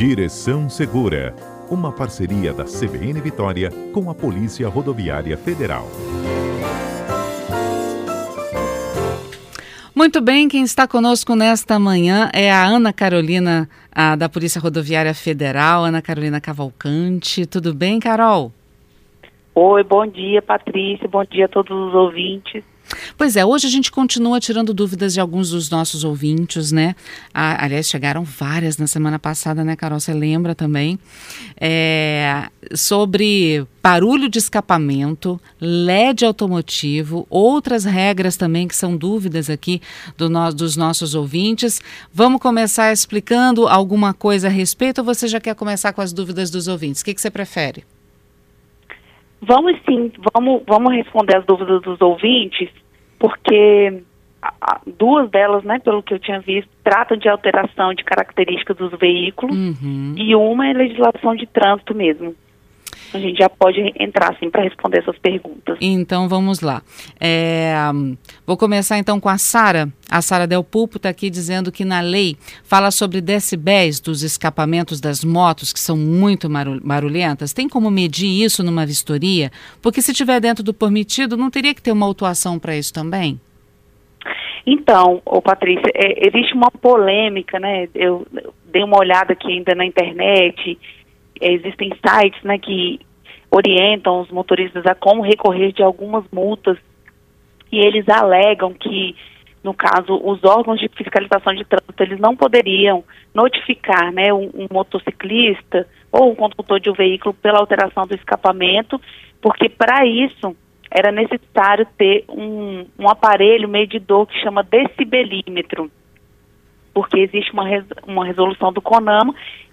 Direção Segura, uma parceria da CBN Vitória com a Polícia Rodoviária Federal. Muito bem, quem está conosco nesta manhã é a Ana Carolina, a, da Polícia Rodoviária Federal, Ana Carolina Cavalcante. Tudo bem, Carol? Oi, bom dia, Patrícia. Bom dia a todos os ouvintes. Pois é, hoje a gente continua tirando dúvidas de alguns dos nossos ouvintes, né? Ah, aliás, chegaram várias na semana passada, né, Carol? Você lembra também? É, sobre barulho de escapamento, LED automotivo, outras regras também que são dúvidas aqui do no, dos nossos ouvintes. Vamos começar explicando alguma coisa a respeito ou você já quer começar com as dúvidas dos ouvintes? O que, que você prefere? Vamos sim, vamos, vamos responder as dúvidas dos ouvintes, porque duas delas, né, pelo que eu tinha visto, tratam de alteração de características dos veículos uhum. e uma é legislação de trânsito mesmo a gente já pode entrar assim para responder essas perguntas. Então vamos lá. É, vou começar então com a Sara. A Sara Del Pulpo está aqui dizendo que na lei fala sobre decibéis dos escapamentos das motos que são muito barulhentas. Tem como medir isso numa vistoria? Porque se tiver dentro do permitido, não teria que ter uma autuação para isso também? Então, ô Patrícia, é, existe uma polêmica, né? Eu, eu dei uma olhada aqui ainda na internet existem sites né, que orientam os motoristas a como recorrer de algumas multas. E eles alegam que, no caso, os órgãos de fiscalização de trânsito, eles não poderiam notificar né, um, um motociclista ou um condutor de um veículo pela alteração do escapamento, porque para isso era necessário ter um, um aparelho medidor que chama decibelímetro, porque existe uma, res, uma resolução do CONAMA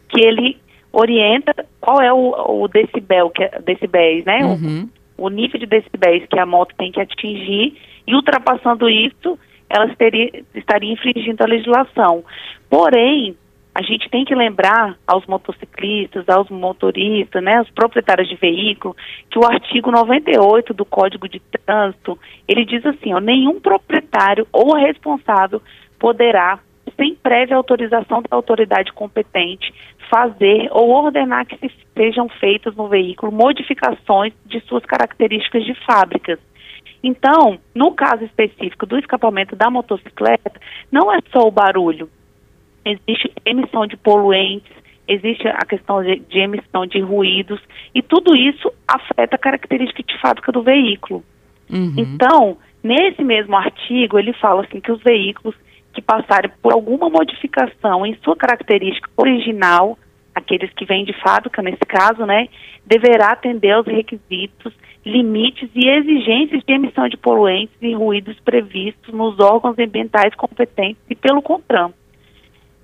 que ele orienta qual é o, o decibel, que é, decibéis, né? Uhum. O, o, nível de decibéis que a moto tem que atingir e ultrapassando isso, ela teria, estaria infringindo a legislação. Porém, a gente tem que lembrar aos motociclistas, aos motoristas, né, aos proprietários de veículo, que o artigo 98 do Código de Trânsito, ele diz assim, ó, nenhum proprietário ou responsável poderá sem prévia autorização da autoridade competente, fazer ou ordenar que se sejam feitas no veículo modificações de suas características de fábricas. Então, no caso específico do escapamento da motocicleta, não é só o barulho. Existe emissão de poluentes, existe a questão de, de emissão de ruídos, e tudo isso afeta a característica de fábrica do veículo. Uhum. Então, nesse mesmo artigo, ele fala assim que os veículos que passarem por alguma modificação em sua característica original, aqueles que vêm de fábrica, nesse caso, né, deverá atender aos requisitos, limites e exigências de emissão de poluentes e ruídos previstos nos órgãos ambientais competentes e pelo CONTRAN.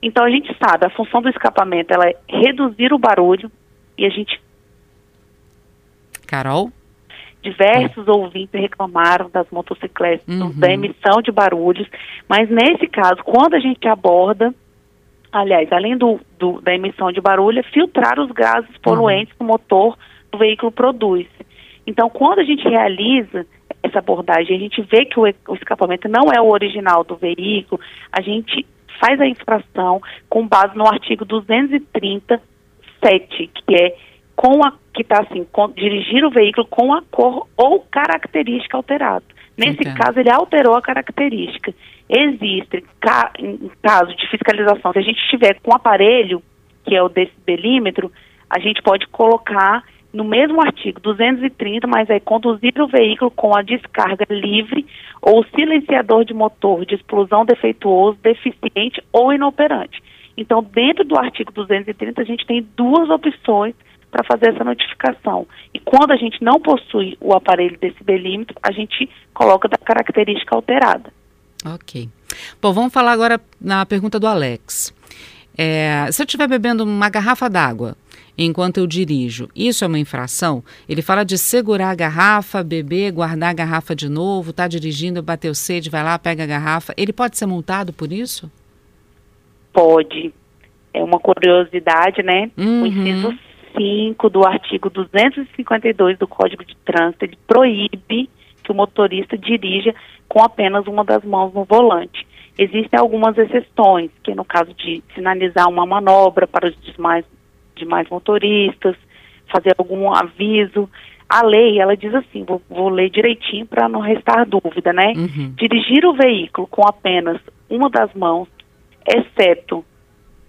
Então a gente sabe, a função do escapamento é reduzir o barulho e a gente Carol? Diversos ouvintes reclamaram das motocicletas, Uhum. da emissão de barulhos, mas nesse caso, quando a gente aborda, aliás, além do, do da emissão de barulho, é filtrar os gases poluentes que o motor do veículo produz. Então, quando a gente realiza essa abordagem, a gente vê que o, o escapamento não é o original do veículo, a gente faz a infração com base no artigo 237, que é com a que está assim, com, dirigir o veículo com a cor ou característica alterada. Nesse Entendo. caso, ele alterou a característica. Existe, ca, em caso de fiscalização, se a gente estiver com aparelho, que é o decibelímetro, a gente pode colocar no mesmo artigo 230, mas aí conduzir o veículo com a descarga livre ou silenciador de motor de explosão defeituoso, deficiente ou inoperante. Então, dentro do artigo 230, a gente tem duas opções para fazer essa notificação. E quando a gente não possui o aparelho decibelímetro, a gente coloca da característica alterada. Ok. Bom, vamos falar agora na pergunta do Alex. É, se eu estiver bebendo uma garrafa d'água enquanto eu dirijo, isso é uma infração? Ele fala de segurar a garrafa, beber, guardar a garrafa de novo, tá dirigindo, bateu sede, vai lá, pega a garrafa. Ele pode ser multado por isso? Pode. É uma curiosidade, né? Uhum. O inciso 5 do artigo 252 do Código de Trânsito, ele proíbe que o motorista dirija com apenas uma das mãos no volante. Existem algumas exceções, que no caso de sinalizar uma manobra para os demais, demais motoristas, fazer algum aviso. A lei, ela diz assim, vou, vou ler direitinho para não restar dúvida, né? Uhum. Dirigir o veículo com apenas uma das mãos, exceto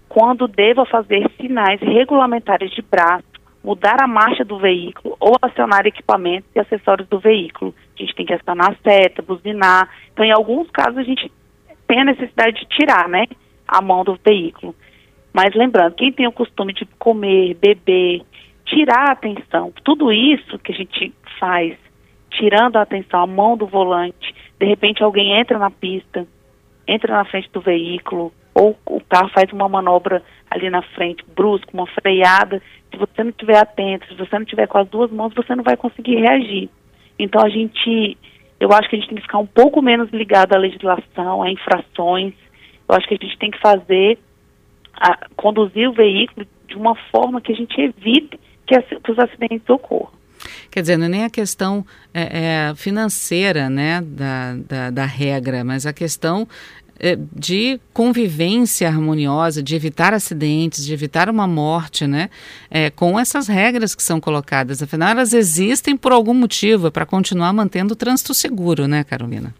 quando deva fazer sinais regulamentares de braço, mudar a marcha do veículo ou acionar equipamentos e acessórios do veículo. A gente tem que acionar a seta, buzinar. Então, em alguns casos, a gente tem a necessidade de tirar, né, a mão do veículo. Mas lembrando, quem tem o costume de comer, beber, tirar a atenção, tudo isso que a gente faz, tirando a atenção, a mão do volante, de repente alguém entra na pista, entra na frente do veículo, ou o carro faz uma manobra ali na frente, brusca, uma freada, se você não estiver atento, se você não estiver com as duas mãos, você não vai conseguir reagir. Então a gente, eu acho que a gente tem que ficar um pouco menos ligado à legislação, a infrações. Eu acho que a gente tem que fazer, a, conduzir o veículo de uma forma que a gente evite que, as, que os acidentes ocorram. Quer dizer, não é nem a questão é, é, financeira né, da, da, da, regra, mas a questão de convivência harmoniosa, de evitar acidentes, de evitar uma morte, né? É, com essas regras que são colocadas. Afinal, elas existem por algum motivo, é para continuar mantendo o trânsito seguro, né, Carolina?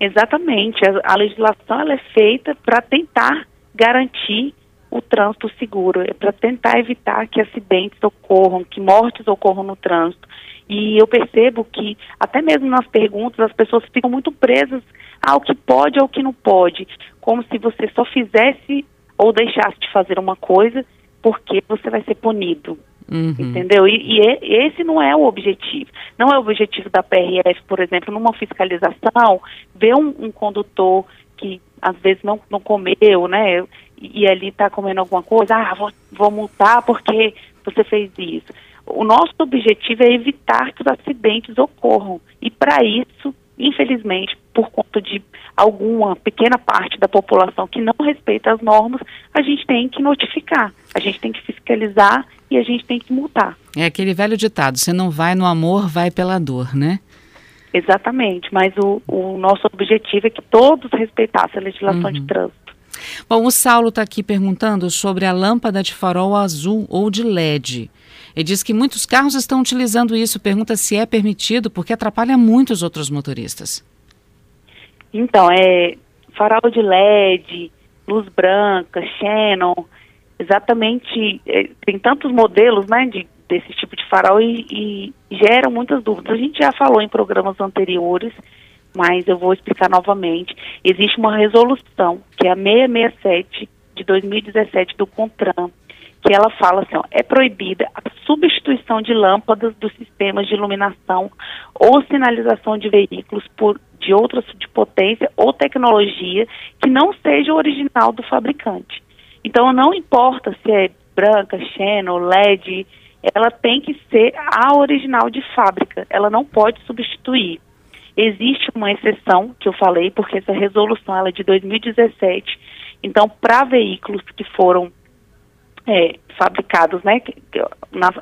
Exatamente. A, a legislação ela é feita para tentar garantir o trânsito seguro, é para tentar evitar que acidentes ocorram, que mortes ocorram no trânsito. E eu percebo que, até mesmo nas perguntas, as pessoas ficam muito presas ao que pode ou que não pode, como se você só fizesse ou deixasse de fazer uma coisa porque você vai ser punido. Uhum. Entendeu? E, e, esse não é o objetivo. Não é o objetivo da PRF, por exemplo, numa fiscalização, ver um, um condutor que às vezes não, não comeu, né? E, e ali está comendo alguma coisa, ah, vou, vou multar porque você fez isso. O nosso objetivo é evitar que os acidentes ocorram. E para isso, infelizmente, por conta de alguma pequena parte da população que não respeita as normas, a gente tem que notificar, a gente tem que fiscalizar e a gente tem que multar. É aquele velho ditado: você não vai no amor, vai pela dor, né? Exatamente, mas o, o nosso objetivo é que todos respeitassem a legislação uhum. de trânsito. Bom, o Saulo está aqui perguntando sobre a lâmpada de farol azul ou de LED. Ele diz que muitos carros estão utilizando isso. Pergunta se é permitido, porque atrapalha muito os outros motoristas. Então, é farol de LED, luz branca, Xenon, exatamente, é, tem tantos modelos, né, de, desse tipo de farol e, e geram muitas dúvidas. A gente já falou em programas anteriores, mas eu vou explicar novamente. Existe uma resolução, que é a 667 de 2017 do CONTRAN, que ela fala assim, ó, é proibida a substituição de lâmpadas dos sistemas de iluminação ou sinalização de veículos por de outras de potência ou tecnologia que não seja original do fabricante. Então não importa se é branca, Xenon, LED, ela tem que ser a original de fábrica, ela não pode substituir. Existe uma exceção que eu falei, porque essa resolução ela é de 2017. Então, para veículos que foram é, fabricados, né,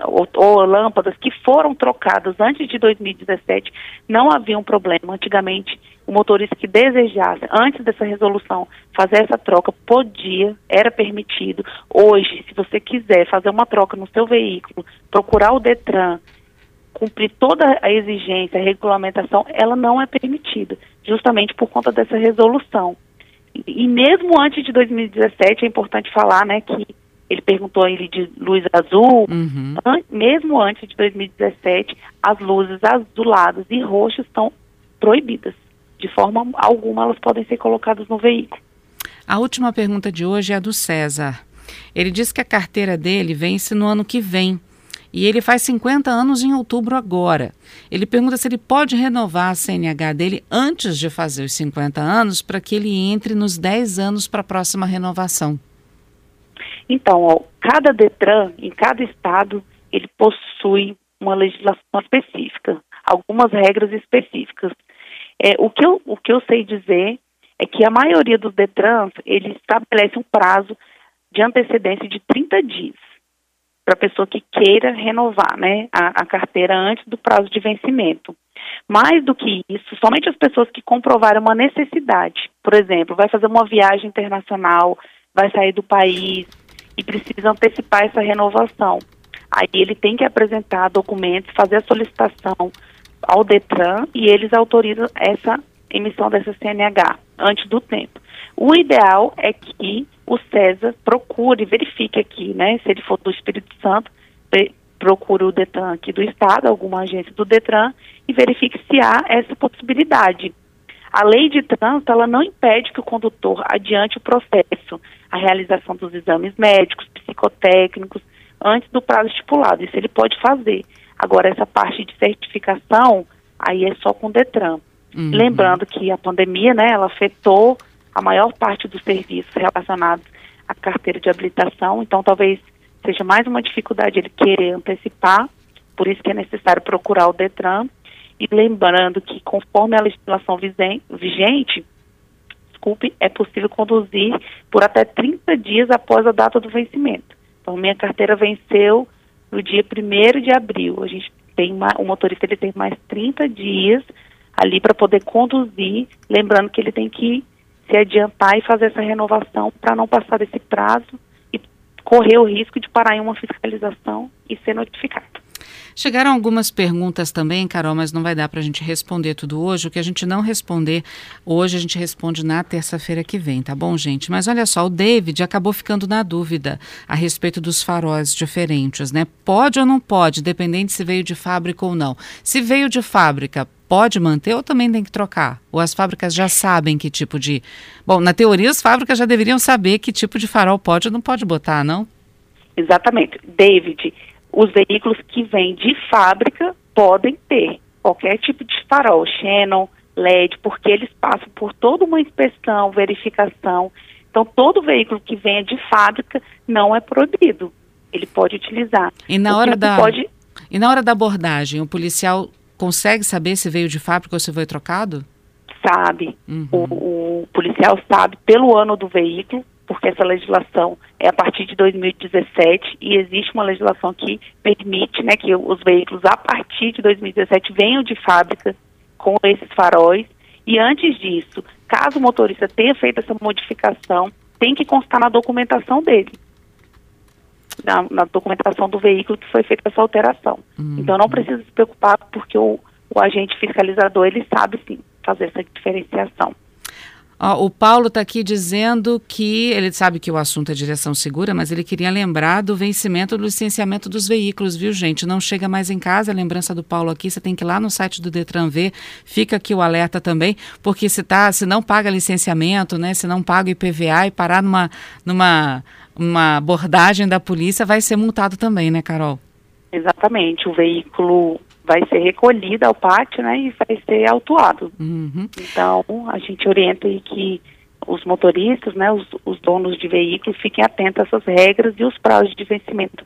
ou, ou, lâmpadas que foram trocadas antes de 2017, não havia um problema. Antigamente, o motorista que desejasse, antes dessa resolução, fazer essa troca, podia, era permitido. Hoje, se você quiser fazer uma troca no seu veículo, procurar o Detran, cumprir toda a exigência, a regulamentação, ela não é permitida, justamente por conta dessa resolução. E, e mesmo antes de 2017, é importante falar, né, que ele perguntou ele de luz azul, uhum. an mesmo antes de 2017, as luzes azuladas e roxas estão proibidas. De forma alguma elas podem ser colocadas no veículo. A última pergunta de hoje é a do César. Ele diz que a carteira dele vence no ano que vem. E ele faz 50 anos em outubro agora. Ele pergunta se ele pode renovar a CNH dele antes de fazer os 50 anos para que ele entre nos 10 anos para a próxima renovação. Então, ó, cada DETRAN, em cada estado, ele possui uma legislação específica, algumas regras específicas. É, o, que eu, o que eu sei dizer é que a maioria dos DETRANs, ele estabelece um prazo de antecedência de 30 dias. para a pessoa que queira renovar né, a, a carteira antes do prazo de vencimento. Mais do que isso, somente as pessoas que comprovaram uma necessidade, por exemplo, vai fazer uma viagem internacional, vai sair do país e precisa antecipar essa renovação. Aí ele tem que apresentar documentos, fazer a solicitação ao Detran e eles autorizam essa emissão dessa CNH antes do tempo. O ideal é que o César procure, verifique aqui, né, se ele for do Espírito Santo, procure o Detran aqui do Estado, alguma agência do Detran, e verifique se há essa possibilidade. A lei de trânsito, ela não impede que o condutor adiante o processo, a realização dos exames médicos, psicotécnicos, antes do prazo estipulado. Isso ele pode fazer. Agora, essa parte de certificação, aí é só com o Detran. Uhum. Lembrando que a pandemia, né, ela afetou a maior parte dos serviços relacionados à carteira de habilitação, então talvez seja mais uma dificuldade ele querer antecipar, por isso que é necessário procurar o Detran. E lembrando que, conforme a legislação vigente, desculpe, é possível conduzir por até 30 dias após a data do vencimento. Então, minha carteira venceu no dia 1 de abril. A gente tem uma, o motorista ele tem mais 30 dias ali para poder conduzir, lembrando que ele tem que se adiantar e fazer essa renovação para não passar desse prazo e correr o risco de parar em uma fiscalização e ser notificado. Chegaram algumas perguntas também, Carol, mas não vai dar para a gente responder tudo hoje. O que a gente não responder hoje, a gente responde na terça-feira que vem, tá bom, gente? Mas olha só, o David acabou ficando na dúvida a respeito dos faróis diferentes, né? Pode ou não pode, dependente se veio de fábrica ou não. Se veio de fábrica, pode manter ou também tem que trocar? Ou as fábricas já sabem que tipo de. Bom, na teoria, as fábricas já deveriam saber que tipo de farol pode ou não pode botar, não? Exatamente. David, os veículos que vêm de fábrica podem ter qualquer tipo de farol, xenon, LED, porque eles passam por toda uma inspeção, verificação. Então, todo veículo que venha de fábrica não é proibido. Ele pode utilizar. E na hora da pode... E na hora da abordagem, o policial consegue saber se veio de fábrica ou se foi trocado? Sabe. Uhum. O, o, policial sabe pelo ano do veículo, porque essa legislação é a partir de 2017 e existe uma legislação que permite né, que os veículos a partir de 2017 venham de fábrica com esses faróis. E antes disso, caso o motorista tenha feito essa modificação, tem que constar na documentação dele na, na, documentação do veículo que foi feita essa alteração. Uhum. Então não precisa se preocupar porque o, o agente fiscalizador ele sabe sim fazer essa diferenciação. O Paulo está aqui dizendo que ele sabe que o assunto é direção segura, mas ele queria lembrar do vencimento do licenciamento dos veículos, viu, gente? Não chega mais em casa, a lembrança do Paulo aqui, você tem que ir lá no site do Detran ver, fica aqui o alerta também, porque se, tá, se não paga licenciamento, né, se não paga IPVA e parar numa, numa uma abordagem da polícia, vai ser multado também, né, Carol? Exatamente. O veículo vai ser recolhido ao pátio, né, e vai ser autuado. Uhum. Então, a gente orienta aí que os motoristas, né, os, os donos de veículos fiquem atentos a essas regras e os prazos de vencimento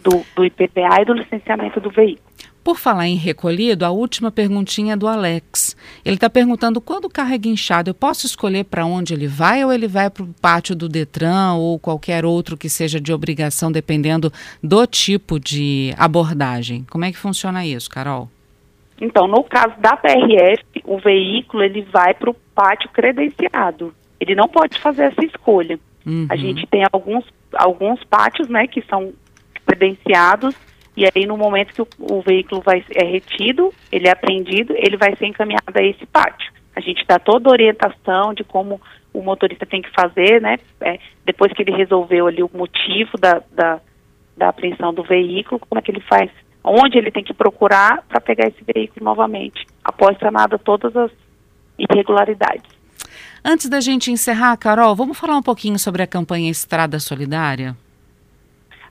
do, do IPVA e do licenciamento do veículo. Por falar em recolhido, a última perguntinha é do Alex. Ele está perguntando quando o carro é guinchado, eu posso escolher para onde ele vai ou ele vai para o pátio do Detran ou qualquer outro que seja de obrigação, dependendo do tipo de abordagem? Como é que funciona isso, Carol? Então, no caso da PRF, o veículo ele vai para o pátio credenciado. Ele não pode fazer essa escolha. Uhum. A gente tem alguns, alguns pátios, né, que são credenciados e aí, no momento que o, o, veículo vai, é retido, ele é apreendido, ele vai ser encaminhado a esse pátio. A gente dá toda a orientação de como o motorista tem que fazer, né? É, depois que ele resolveu ali o motivo da, da, da apreensão do veículo, como é que ele faz, onde ele tem que procurar para pegar esse veículo novamente, após sanada todas as irregularidades. Antes da gente encerrar, Carol, vamos falar um pouquinho sobre a campanha Estrada Solidária?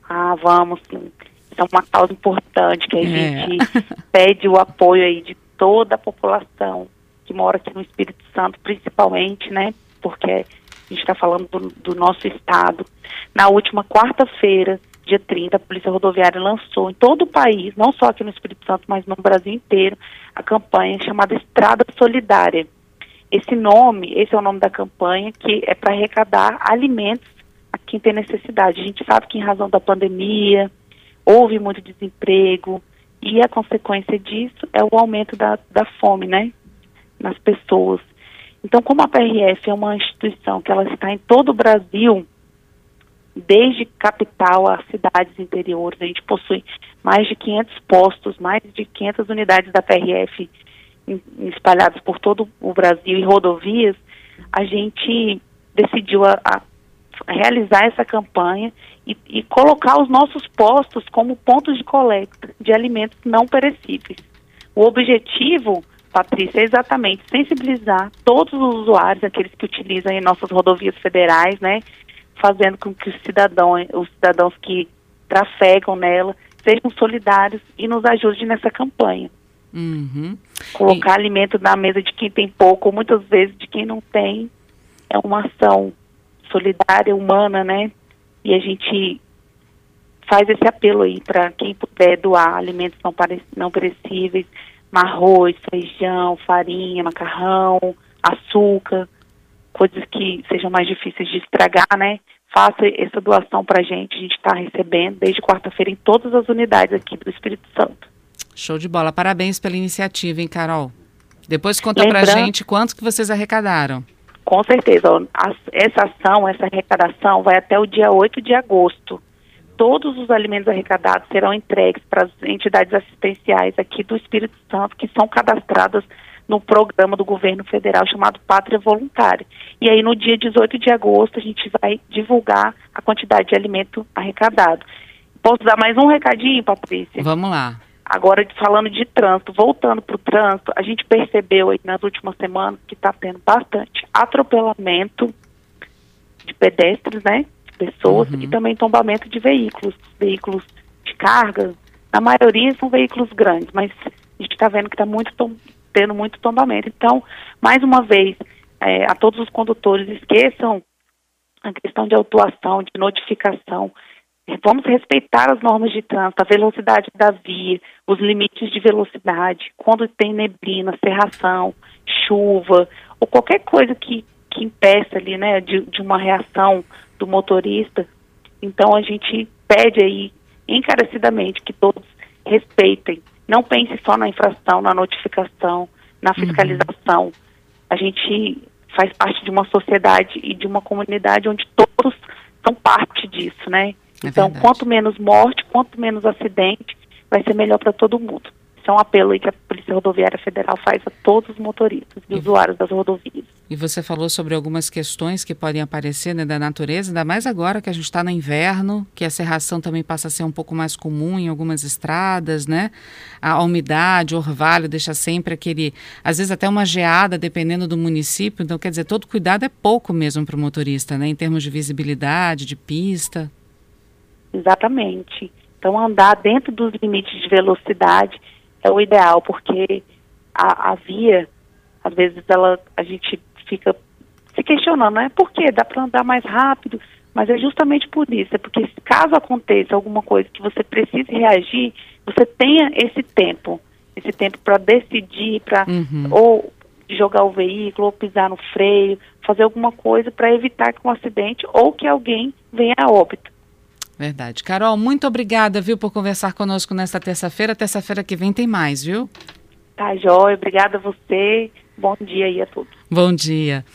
Ah, vamos sim é uma causa importante que a é. gente pede o apoio aí de toda a população que mora aqui no Espírito Santo, principalmente, né? Porque a gente está falando do, do, nosso estado. Na última quarta-feira, dia 30, a Polícia Rodoviária lançou em todo o país, não só aqui no Espírito Santo, mas no Brasil inteiro, a campanha chamada Estrada Solidária. Esse nome, esse é o nome da campanha, que é para arrecadar alimentos a quem tem necessidade. A gente sabe que em razão da pandemia, houve muito desemprego e a consequência disso é o aumento da, da fome, né, nas pessoas. Então, como a PRF é uma instituição que ela está em todo o Brasil, desde capital a cidades interiores, a gente possui mais de 500 postos, mais de 500 unidades da PRF espalhadas por todo o Brasil e rodovias, a gente decidiu a, a realizar essa campanha e, e, colocar os nossos postos como pontos de coleta de alimentos não perecíveis. O objetivo, Patrícia, é exatamente sensibilizar todos os usuários, aqueles que utilizam em nossas rodovias federais, né, fazendo com que os cidadãos, os cidadãos que trafegam nela sejam solidários e nos ajudem nessa campanha. Uhum. Colocar e... alimento na mesa de quem tem pouco, ou muitas vezes de quem não tem, é uma ação solidária, humana, né? E a gente faz esse apelo aí para quem puder doar alimentos não, não perecíveis, arroz, feijão, farinha, macarrão, açúcar, coisas que sejam mais difíceis de estragar, né? Faça essa doação para a gente, a gente está recebendo desde quarta-feira em todas as unidades aqui do Espírito Santo. Show de bola, parabéns pela iniciativa, hein, Carol? Depois conta para a gente quanto que vocês arrecadaram. Com certeza. essa ação, essa arrecadação vai até o dia 8 de agosto. Todos os alimentos arrecadados serão entregues para as entidades assistenciais aqui do Espírito Santo, que são cadastradas no programa do governo federal chamado Pátria Voluntária. E aí, no dia 18 de agosto, a gente vai divulgar a quantidade de alimento arrecadado. Posso dar mais um recadinho, Patrícia? Vamos lá. Agora, falando de trânsito, voltando para o trânsito, a gente percebeu aí nas últimas semanas que está tendo bastante atropelamento de pedestres, né? De pessoas uhum. e também tombamento de veículos, veículos de carga. Na maioria são veículos grandes, mas a gente está vendo que está muito tendo muito tombamento. Então, mais uma vez, é, a todos os condutores, esqueçam a questão de autuação, de notificação Vamos respeitar as normas de trânsito, a velocidade da via, os limites de velocidade, quando tem neblina, serração, chuva, ou qualquer coisa que, que impeça ali, né, de, de uma reação do motorista. Então a gente pede aí encarecidamente que todos respeitem. Não pense só na infração, na notificação, na uhum. fiscalização. Uhum. A gente faz parte de uma sociedade e de uma comunidade onde todos são parte disso, né? É então, verdade. quanto menos morte, quanto menos acidente, vai ser melhor para todo mundo. Isso é um apelo aí que a Polícia Rodoviária Federal faz a todos os motoristas e, e usuários das rodovias. E você falou sobre algumas questões que podem aparecer né, da natureza, ainda mais agora que a gente está no inverno, que a serração também passa a ser um pouco mais comum em algumas estradas, né? A, a umidade, o orvalho deixa sempre aquele, às vezes até uma geada, dependendo do município. Então, quer dizer, todo cuidado é pouco mesmo para o motorista, né? Em termos de visibilidade, de pista. Exatamente. Então, andar dentro dos limites de velocidade é o ideal, porque a, a via, às vezes, ela, a gente fica se questionando, não é por quê? Dá para andar mais rápido, mas é justamente por isso, é porque caso aconteça alguma coisa que você precise reagir, você tenha esse tempo, esse tempo para decidir, para uhum. ou jogar o veículo, ou pisar no freio, fazer alguma coisa para evitar que um acidente ou que alguém venha a óbito. Verdade. Carol, muito obrigada, viu, por conversar conosco nesta terça-feira. Terça-feira que vem tem mais, viu? Tá, jóia. Obrigada a você. Bom dia aí a todos. Bom dia.